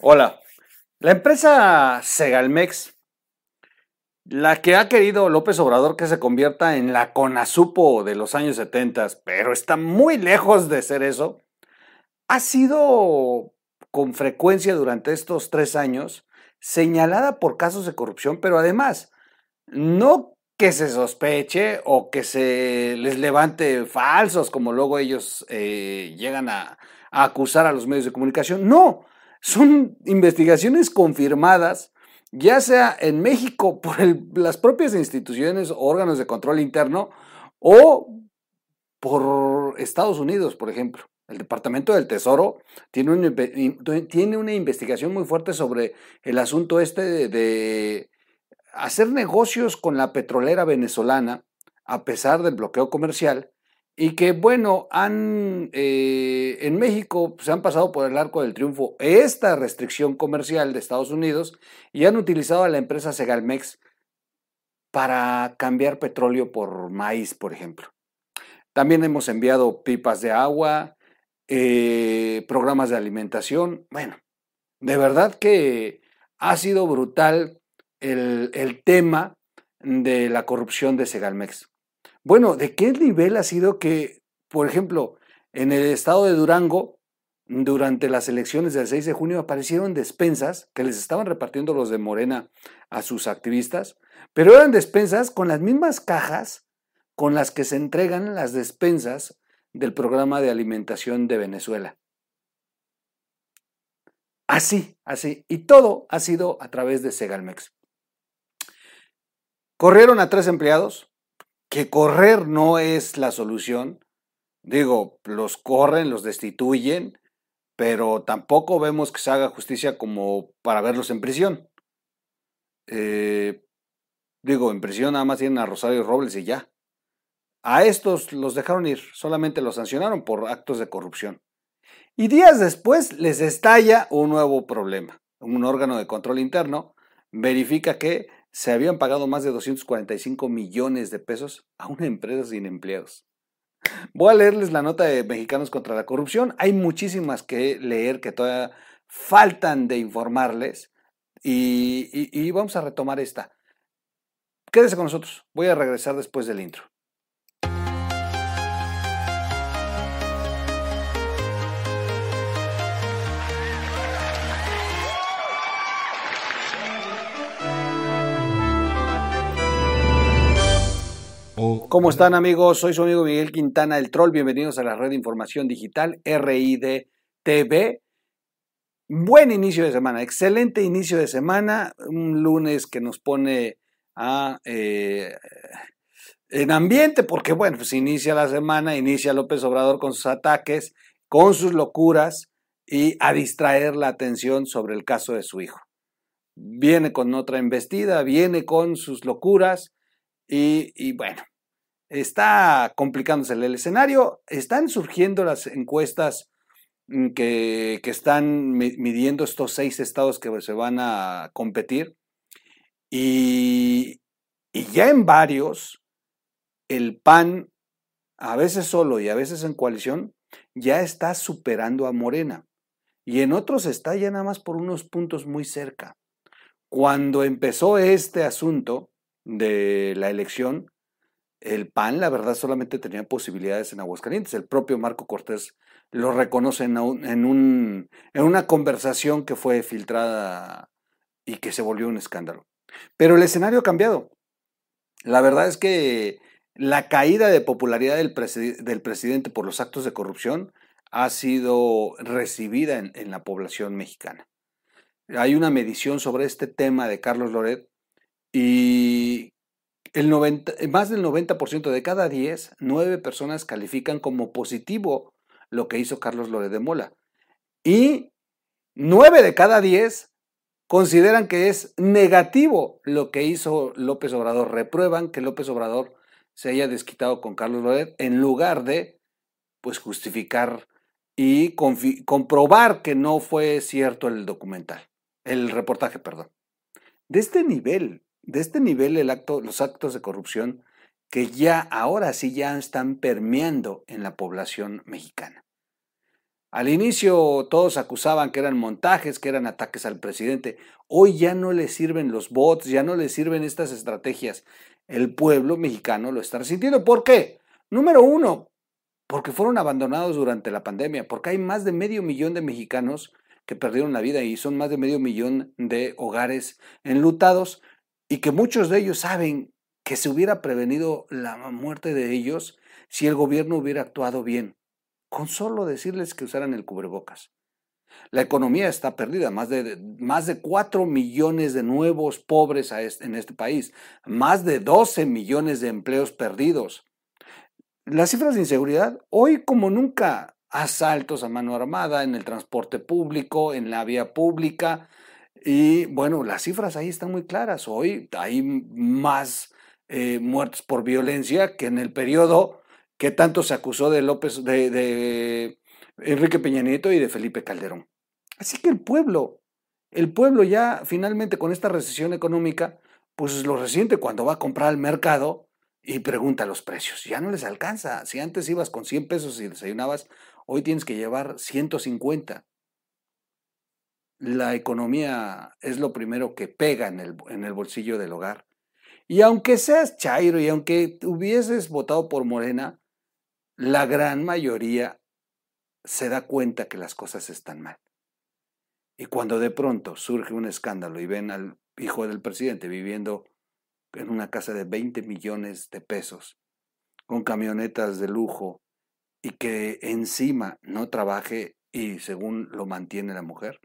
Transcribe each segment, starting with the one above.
Hola. La empresa Segalmex, la que ha querido López Obrador que se convierta en la Conasupo de los años 70, pero está muy lejos de ser eso, ha sido con frecuencia durante estos tres años señalada por casos de corrupción, pero además, no que se sospeche o que se les levante falsos, como luego ellos eh, llegan a, a acusar a los medios de comunicación, no, son investigaciones confirmadas, ya sea en México por las propias instituciones órganos de control interno o por Estados Unidos, por ejemplo. El Departamento del Tesoro tiene una, investigación muy fuerte sobre el asunto este de hacer negocios con la petrolera venezolana a pesar del bloqueo comercial y que, bueno, han, eh, en México se han pasado por el arco del triunfo esta restricción comercial de Estados Unidos y han utilizado a la empresa Segalmex para cambiar petróleo por maíz, por ejemplo. También hemos enviado pipas de agua, eh, programas de alimentación. Bueno, de verdad que ha sido brutal el, el tema de la corrupción de Segalmex. Bueno, ¿de qué nivel ha sido que, por ejemplo, en el estado de Durango, durante las elecciones del 6 de junio aparecieron despensas que les estaban repartiendo los de Morena a sus activistas, pero eran despensas con las mismas cajas con las que se entregan las despensas del programa de alimentación de Venezuela. Así, así. Y todo ha sido a través de Segalmex. Corrieron a tres empleados, que correr no es la solución. Digo, los corren, los destituyen, pero tampoco vemos que se haga justicia como para verlos en prisión. Eh, digo, en prisión nada más tienen a Rosario Robles y ya. A estos los dejaron ir, solamente los sancionaron por actos de corrupción. Y días después les estalla un nuevo problema. Un órgano de control interno verifica que se habían pagado más de 245 millones de pesos a una empresa sin empleados. Voy a leerles la nota de Mexicanos contra la Corrupción. Hay muchísimas que leer que todavía faltan de informarles y, y vamos a retomar esta. Quédese con nosotros. Voy a regresar después del intro. ¿Cómo están amigos? Soy su amigo Miguel Quintana, el troll. Bienvenidos a la red de información digital RID TV. Buen inicio de semana, excelente inicio de semana. Un lunes que nos pone a, eh, en ambiente, porque bueno, pues inicia la semana, inicia López Obrador con sus ataques, con sus locuras y a distraer la atención sobre el caso de su hijo. Viene con otra embestida, viene con sus locuras y, y bueno, está complicándose el escenario. Están surgiendo las encuestas mm, que, están midiendo estos seis estados que se van a competir. Y, y ya en varios, el PAN, a veces solo y a veces en coalición, ya está superando a Morena. Y en otros está ya nada más por unos puntos muy cerca. Cuando empezó este asunto de la elección, el PAN, la verdad, solamente tenía posibilidades en Aguascalientes. El propio Marco Cortés lo reconoce en, un, en una conversación que fue filtrada y que se volvió un escándalo. Pero el escenario ha cambiado. La verdad es que la caída de popularidad del, del presidente por los actos de corrupción ha sido recibida en, en, la población mexicana. Hay una medición sobre este tema de Carlos Loret y el 90, más del 90% de cada 10, 9 personas califican como positivo lo que hizo Carlos Lore de Mola. Y 9 de cada 10 consideran que es negativo lo que hizo López Obrador. Reprueban que López Obrador se haya desquitado con Carlos Loret en lugar de pues justificar y comprobar que no fue cierto el documental, el reportaje, perdón. De este nivel de este nivel los actos de corrupción que ya ahora sí ya están permeando en la población mexicana. Al inicio todos acusaban que eran montajes, que eran ataques al presidente. Hoy ya no le sirven los bots, ya no le sirven estas estrategias. El pueblo mexicano lo está resintiendo. ¿Por qué? Número uno, porque fueron abandonados durante la pandemia, porque hay más de medio millón de mexicanos que perdieron la vida y son más de medio millón de hogares enlutados y que muchos de ellos saben que se hubiera prevenido la muerte de ellos si el gobierno hubiera actuado bien, con solo decirles que usaran el cubrebocas. La economía está perdida, más de, más de 4 millones de nuevos pobres en este país, más de 12 millones de empleos perdidos. Las cifras de inseguridad, hoy como nunca, asaltos a mano armada en el transporte público, en la vía pública, y bueno, las cifras ahí están muy claras. Hoy hay más eh, muertos por violencia que en el periodo que tanto se acusó de López, de, de Enrique Peña Nieto y de Felipe Calderón. Así que el pueblo, el pueblo ya finalmente con esta recesión económica, pues lo resiente cuando va a comprar al mercado y pregunta los precios. Ya no les alcanza. Si antes ibas con 100 pesos y desayunabas, hoy tienes que llevar 150. La economía es lo primero que pega en el, en el bolsillo del hogar. Y aunque seas Chairo y aunque hubieses votado por Morena, la gran mayoría se da cuenta que las cosas están mal. Y cuando de pronto surge un escándalo y ven al hijo del presidente viviendo en una casa de 20 millones de pesos, con camionetas de lujo, y que encima no trabaje y según lo mantiene la mujer,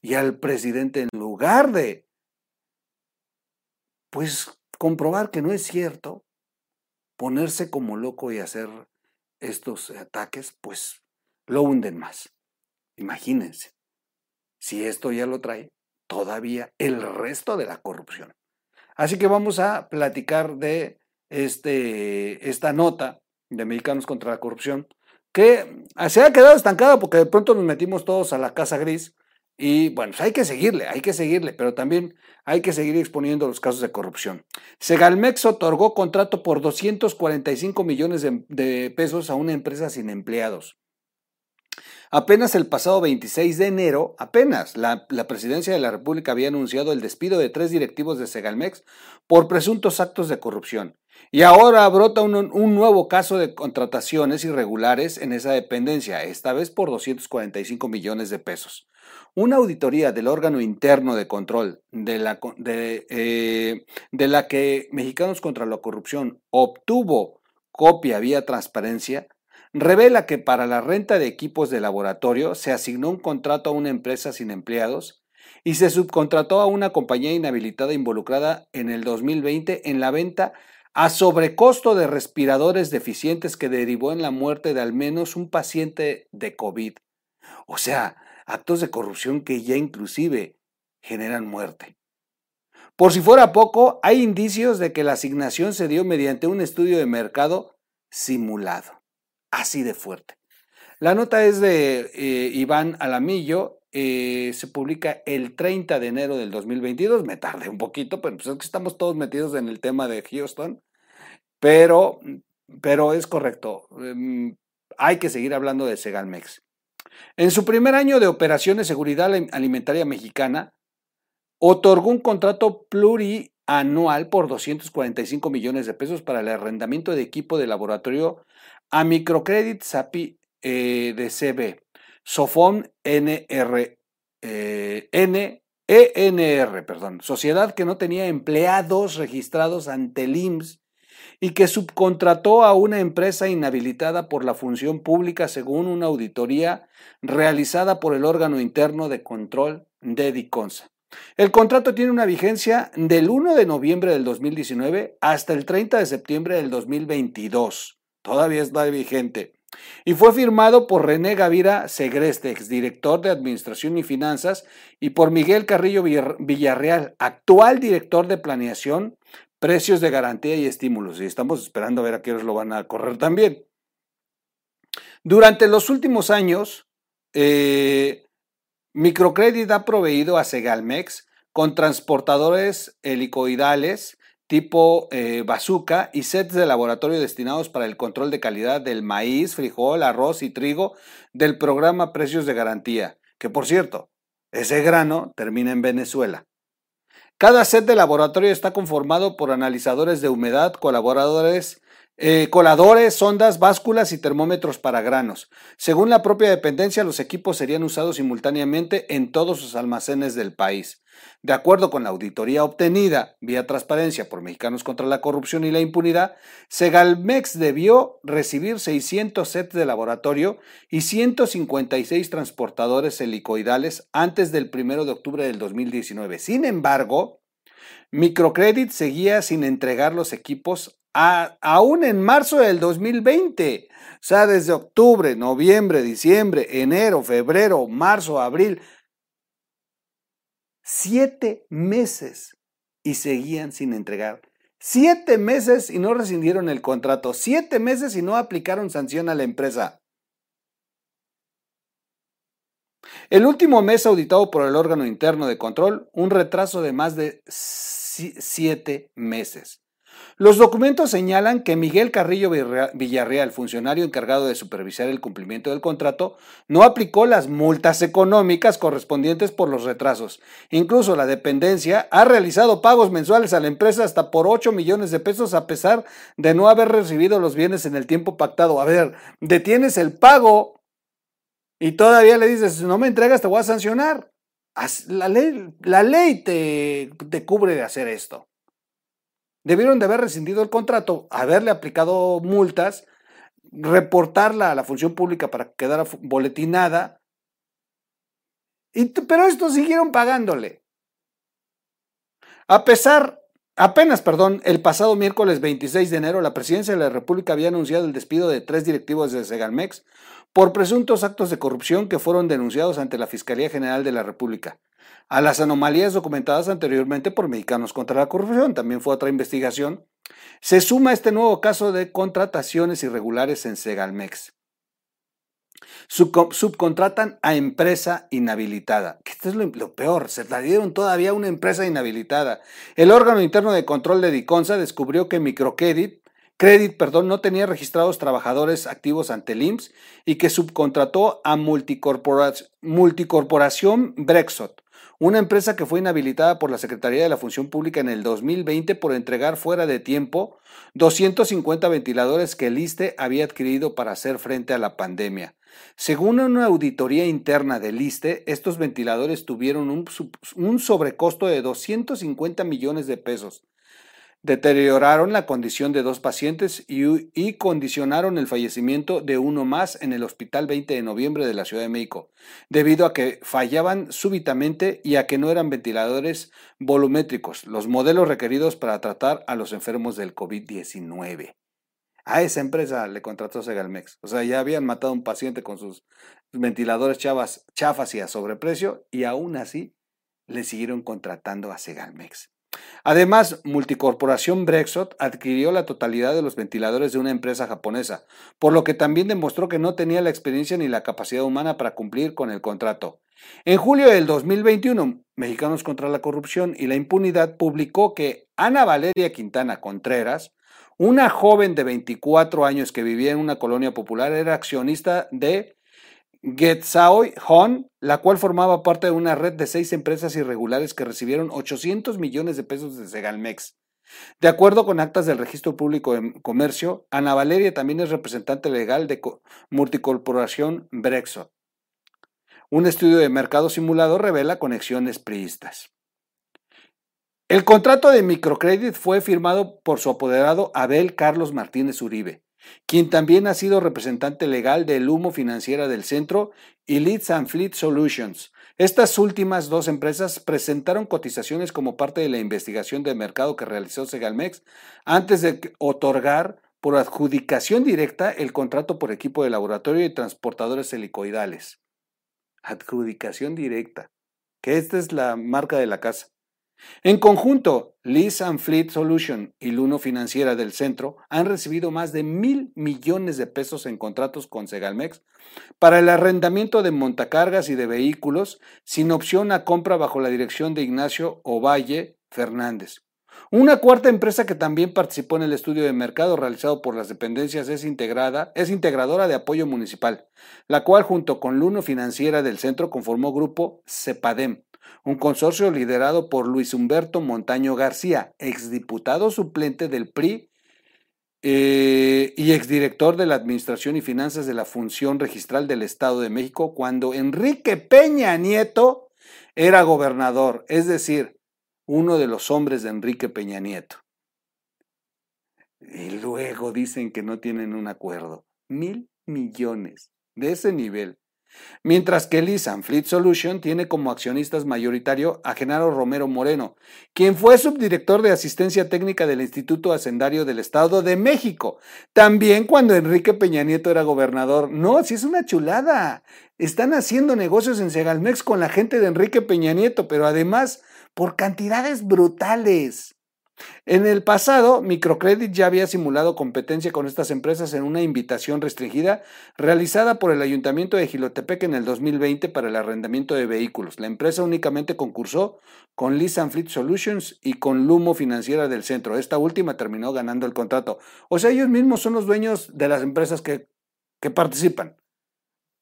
y al presidente en lugar de, pues, comprobar que no es cierto, ponerse como loco y hacer estos ataques, pues, lo hunden más. Imagínense, si esto ya lo trae, todavía el resto de la corrupción. Así que vamos a platicar de este, esta nota de Mexicanos contra la Corrupción, que se ha quedado estancada porque de pronto nos metimos todos a la Casa Gris y bueno, pues hay que seguirle, hay que seguirle, pero también hay que seguir exponiendo los casos de corrupción. Segalmex otorgó contrato por 245 millones de, de pesos a una empresa sin empleados. Apenas el pasado 26 de enero, apenas la, presidencia de la República había anunciado el despido de tres directivos de Segalmex por presuntos actos de corrupción. Y ahora brota un, un, nuevo caso de contrataciones irregulares en esa dependencia, esta vez por 245 millones de pesos. Una auditoría del órgano interno de control de la, eh, de la que Mexicanos contra la Corrupción obtuvo copia vía transparencia revela que para la renta de equipos de laboratorio se asignó un contrato a una empresa sin empleados y se subcontrató a una compañía inhabilitada involucrada en el 2020 en la venta a sobrecosto de respiradores deficientes que derivó en la muerte de al menos un paciente de COVID. O sea, actos de corrupción que ya inclusive generan muerte. Por si fuera poco, hay indicios de que la asignación se dio mediante un estudio de mercado simulado así de fuerte. La nota es de eh, Iván Alamillo, eh, se publica el 30 de enero del 2022, me tardé un poquito, pero pues es que estamos todos metidos en el tema de Houston, pero, pero es correcto, em, hay que seguir hablando de Segalmex. En su primer año de operación de seguridad alimentaria mexicana, otorgó un contrato plurianual por 245 millones de pesos para el arrendamiento de equipo de laboratorio a Microcredit SAPI eh, de CB, Sofón NR, eh, N, ENR, perdón, sociedad que no tenía empleados registrados ante el IMSS y que subcontrató a una empresa inhabilitada por la función pública según una auditoría realizada por el órgano interno de control de DICONSA. El contrato tiene una vigencia del 1 de noviembre del 2019 hasta el 30 de septiembre del 2022 todavía está vigente, y fue firmado por René Gavira Segreste, exdirector de Administración y Finanzas, y por Miguel Carrillo Villarreal, actual director de Planeación, Precios de Garantía y Estímulos. Y estamos esperando a ver a qué lo van a correr también. Durante los últimos años, eh, Microcredit ha proveído a Segalmex con transportadores helicoidales tipo eh, bazooka y sets de laboratorio destinados para el control de calidad del maíz, frijol, arroz y trigo del programa Precios de Garantía, que por cierto, ese grano termina en Venezuela. Cada set de laboratorio está conformado por analizadores de humedad, colaboradores eh, coladores, sondas, básculas y termómetros para granos. Según la propia dependencia, los equipos serían usados simultáneamente en todos sus almacenes del país. De acuerdo con la auditoría obtenida vía transparencia por Mexicanos contra la Corrupción y la Impunidad, Segalmex debió recibir 600 sets de laboratorio y 156 transportadores helicoidales antes del 1 de octubre del 2019. Sin embargo, Microcredit seguía sin entregar los equipos aún en marzo del 2020. O sea, desde octubre, noviembre, diciembre, enero, febrero, marzo, abril. Siete meses y seguían sin entregar. Siete meses y no rescindieron el contrato. Siete meses y no aplicaron sanción a la empresa. El último mes auditado por el órgano interno de control, un retraso de más de siete meses. Los documentos señalan que Miguel Carrillo Villarreal, funcionario encargado de supervisar el cumplimiento del contrato, no aplicó las multas económicas correspondientes por los retrasos. Incluso la dependencia ha realizado pagos mensuales a la empresa hasta por 8 millones de pesos a pesar de no haber recibido los bienes en el tiempo pactado. A ver, detienes el pago y todavía le dices, si no me entregas te voy a sancionar. La ley, te cubre de hacer esto. Debieron de haber rescindido el contrato, haberle aplicado multas, reportarla a la función pública para que quedara boletinada. Pero estos siguieron pagándole. A pesar, apenas, perdón, el pasado miércoles 26 de enero, la presidencia de la República había anunciado el despido de tres directivos de Segalmex por presuntos actos de corrupción que fueron denunciados ante la Fiscalía General de la República a las anomalías documentadas anteriormente por Mexicanos contra la Corrupción, también fue otra investigación, se suma este nuevo caso de contrataciones irregulares en Segalmex. subcontratan a empresa inhabilitada. Esto es lo, peor, se la dieron todavía a una empresa inhabilitada. El órgano interno de control de Diconsa descubrió que Microcredit Credit, perdón, no tenía registrados trabajadores activos ante el IMSS y que subcontrató a Multicorporación Brexit, una empresa que fue inhabilitada por la Secretaría de la Función Pública en el 2020 por entregar fuera de tiempo 250 ventiladores que el ISTE había adquirido para hacer frente a la pandemia. Según una auditoría interna del ISTE, estos ventiladores tuvieron un, un sobrecosto de 250 millones de pesos deterioraron la condición de dos pacientes y, condicionaron el fallecimiento de uno más en el Hospital 20 de Noviembre de la Ciudad de México, debido a que fallaban súbitamente y a que no eran ventiladores volumétricos, los modelos requeridos para tratar a los enfermos del COVID-19. A esa empresa le contrató Segalmex. O sea, ya habían matado a un paciente con sus ventiladores chavas, chafas y a sobreprecio, y aún así le siguieron contratando a Segalmex. Además, Multicorporación Brexit adquirió la totalidad de los ventiladores de una empresa japonesa, por lo que también demostró que no tenía la experiencia ni la capacidad humana para cumplir con el contrato. En julio del 2021, Mexicanos contra la Corrupción y la Impunidad publicó que Ana Valeria Quintana Contreras, una joven de 24 años que vivía en una colonia popular, era accionista de Getsaoy Hon, la cual formaba parte de una red de seis empresas irregulares que recibieron 800 millones de pesos de Segalmex. De acuerdo con actas del Registro Público de Comercio, Ana Valeria también es representante legal de Multicorporación Brexo. Un estudio de mercado simulado revela conexiones priistas. El contrato de microcrédito fue firmado por su apoderado Abel Carlos Martínez Uribe, quien también ha sido representante legal del Humo Financiera del Centro y Leads and Fleet Solutions. Estas últimas dos empresas presentaron cotizaciones como parte de la investigación de mercado que realizó Segalmex antes de otorgar por adjudicación directa el contrato por equipo de laboratorio y transportadores helicoidales. Adjudicación directa, que esta es la marca de la casa. En conjunto, Lease and Fleet Solution y Luno Financiera del Centro han recibido más de mil millones de pesos en contratos con Segalmex para el arrendamiento de montacargas y de vehículos sin opción a compra bajo la dirección de Ignacio Ovalle Fernández, Una cuarta empresa que también participó en el estudio de mercado realizado por las dependencias es integrada, es integradora de apoyo municipal, la cual junto con Luno Financiera del Centro conformó grupo CEPADEM, un consorcio liderado por Luis Humberto Montaño García, exdiputado suplente del PRI eh, y exdirector de la Administración y Finanzas de la Función Registral del Estado de México cuando Enrique Peña Nieto era gobernador, es decir, uno de los hombres de Enrique Peña Nieto. Y luego dicen que no tienen un acuerdo. Mil millones de ese nivel. Mientras que Lisan Fleet Solution tiene como accionistas mayoritario a Genaro Romero Moreno, quien fue subdirector de asistencia técnica del Instituto Hacendario del Estado de México, también cuando Enrique Peña Nieto era gobernador. No, si es una chulada. Están haciendo negocios en Segalmex con la gente de Enrique Peña Nieto, pero además por cantidades brutales. En el pasado, Microcredit ya había simulado competencia con estas empresas en una invitación restringida realizada por el Ayuntamiento de Gilotepec en el 2020 para el arrendamiento de vehículos. La empresa únicamente concursó con Lease Fleet Solutions y con Lumo Financiera del Centro. Esta última terminó ganando el contrato. O sea, ellos mismos son los dueños de las empresas que, que participan.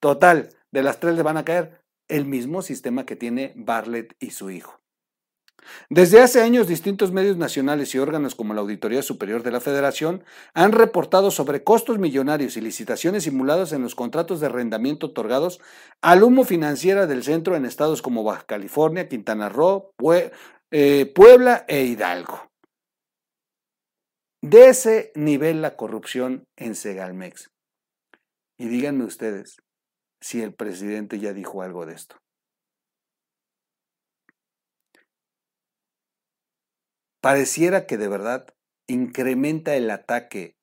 Total, de las tres le van a caer el mismo sistema que tiene Bartlett y su hijo. Desde hace años, distintos medios nacionales y órganos como la Auditoría Superior de la Federación han reportado sobre costos millonarios y licitaciones simuladas en los contratos de arrendamiento otorgados al humo financiera del centro en estados como Baja California, Quintana Roo, eh, Puebla e Hidalgo. De ese nivel la corrupción en Segalmex. Y díganme ustedes si el presidente ya dijo algo de esto. Pareciera que de verdad incrementa el ataque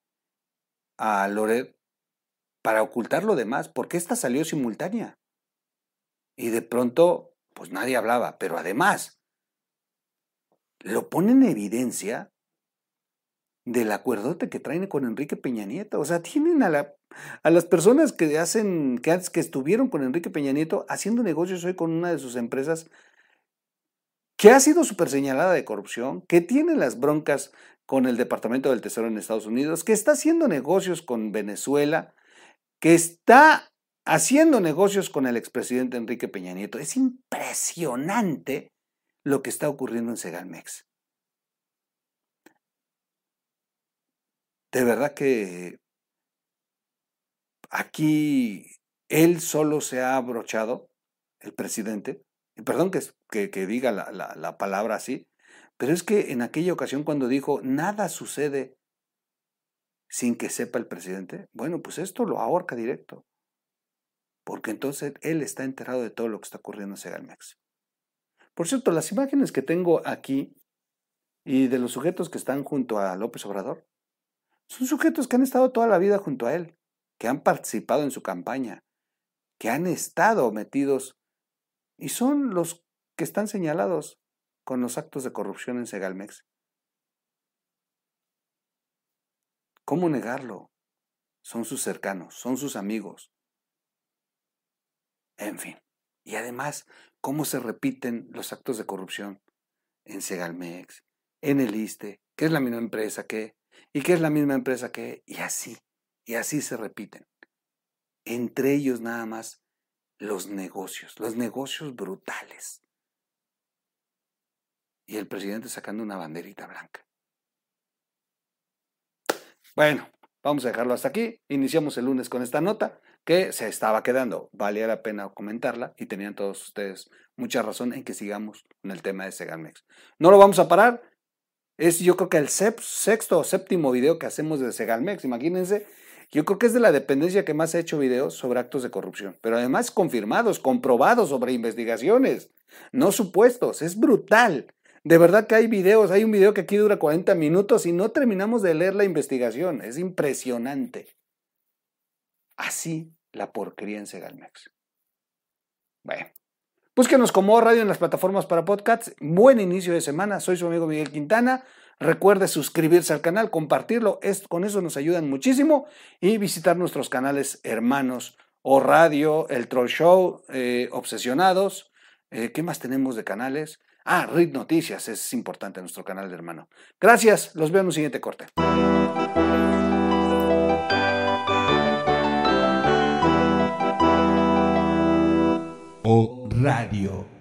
a Loret para ocultar lo demás, porque esta salió simultánea. Y de pronto, pues nadie hablaba, pero además, lo pone en evidencia del acuerdote que traen con Enrique Peña Nieto. O sea, tienen a, la, a las personas que hacen, que, que estuvieron con Enrique Peña Nieto haciendo negocios hoy con una de sus empresas que ha sido súper señalada de corrupción, que tiene las broncas con el Departamento del Tesoro en Estados Unidos, que está haciendo negocios con Venezuela, que está haciendo negocios con el expresidente Enrique Peña Nieto. Es impresionante lo que está ocurriendo en Segalmex. De verdad que aquí él solo se ha abrochado, el presidente, perdón que, que, diga la, la palabra así, pero es que en aquella ocasión cuando dijo nada sucede sin que sepa el presidente, bueno, pues esto lo ahorca directo. Porque entonces él está enterado de todo lo que está ocurriendo en Segalmex. Por cierto, las imágenes que tengo aquí y de los sujetos que están junto a López Obrador, son sujetos que han estado toda la vida junto a él, que han participado en su campaña, que han estado metidos y son los que están señalados con los actos de corrupción en Segalmex. ¿Cómo negarlo? Son sus cercanos, son sus amigos. En fin. Y además, ¿cómo se repiten los actos de corrupción en Segalmex, en el ISTE, que es la misma empresa que, y que es la misma empresa que, y así, y así se repiten. Entre ellos nada más los negocios, los negocios brutales. Y el presidente sacando una banderita blanca. Bueno, vamos a dejarlo hasta aquí. Iniciamos el lunes con esta nota que se estaba quedando. Valía la pena comentarla y tenían todos ustedes mucha razón en que sigamos con el tema de Segalmex. No lo vamos a parar. Es yo creo que el sexto o séptimo video que hacemos de Segalmex. Imagínense yo creo que es de la dependencia que más ha hecho videos sobre actos de corrupción, pero además confirmados, comprobados sobre investigaciones, no supuestos. Es brutal. De verdad que hay videos, hay un video que aquí dura 40 minutos y no terminamos de leer la investigación. Es impresionante. Así la porquería en Segalmex. Bueno, búsquenos como radio en las plataformas para podcasts. Buen inicio de semana. Soy su amigo Miguel Quintana. Recuerde suscribirse al canal, compartirlo, con eso nos ayudan muchísimo y visitar nuestros canales hermanos o radio, el Troll Show, eh, Obsesionados. Eh, ¿Qué más tenemos de canales? Ah, RIT Noticias es importante nuestro canal de hermano. Gracias, los veo en un siguiente corte. O Radio.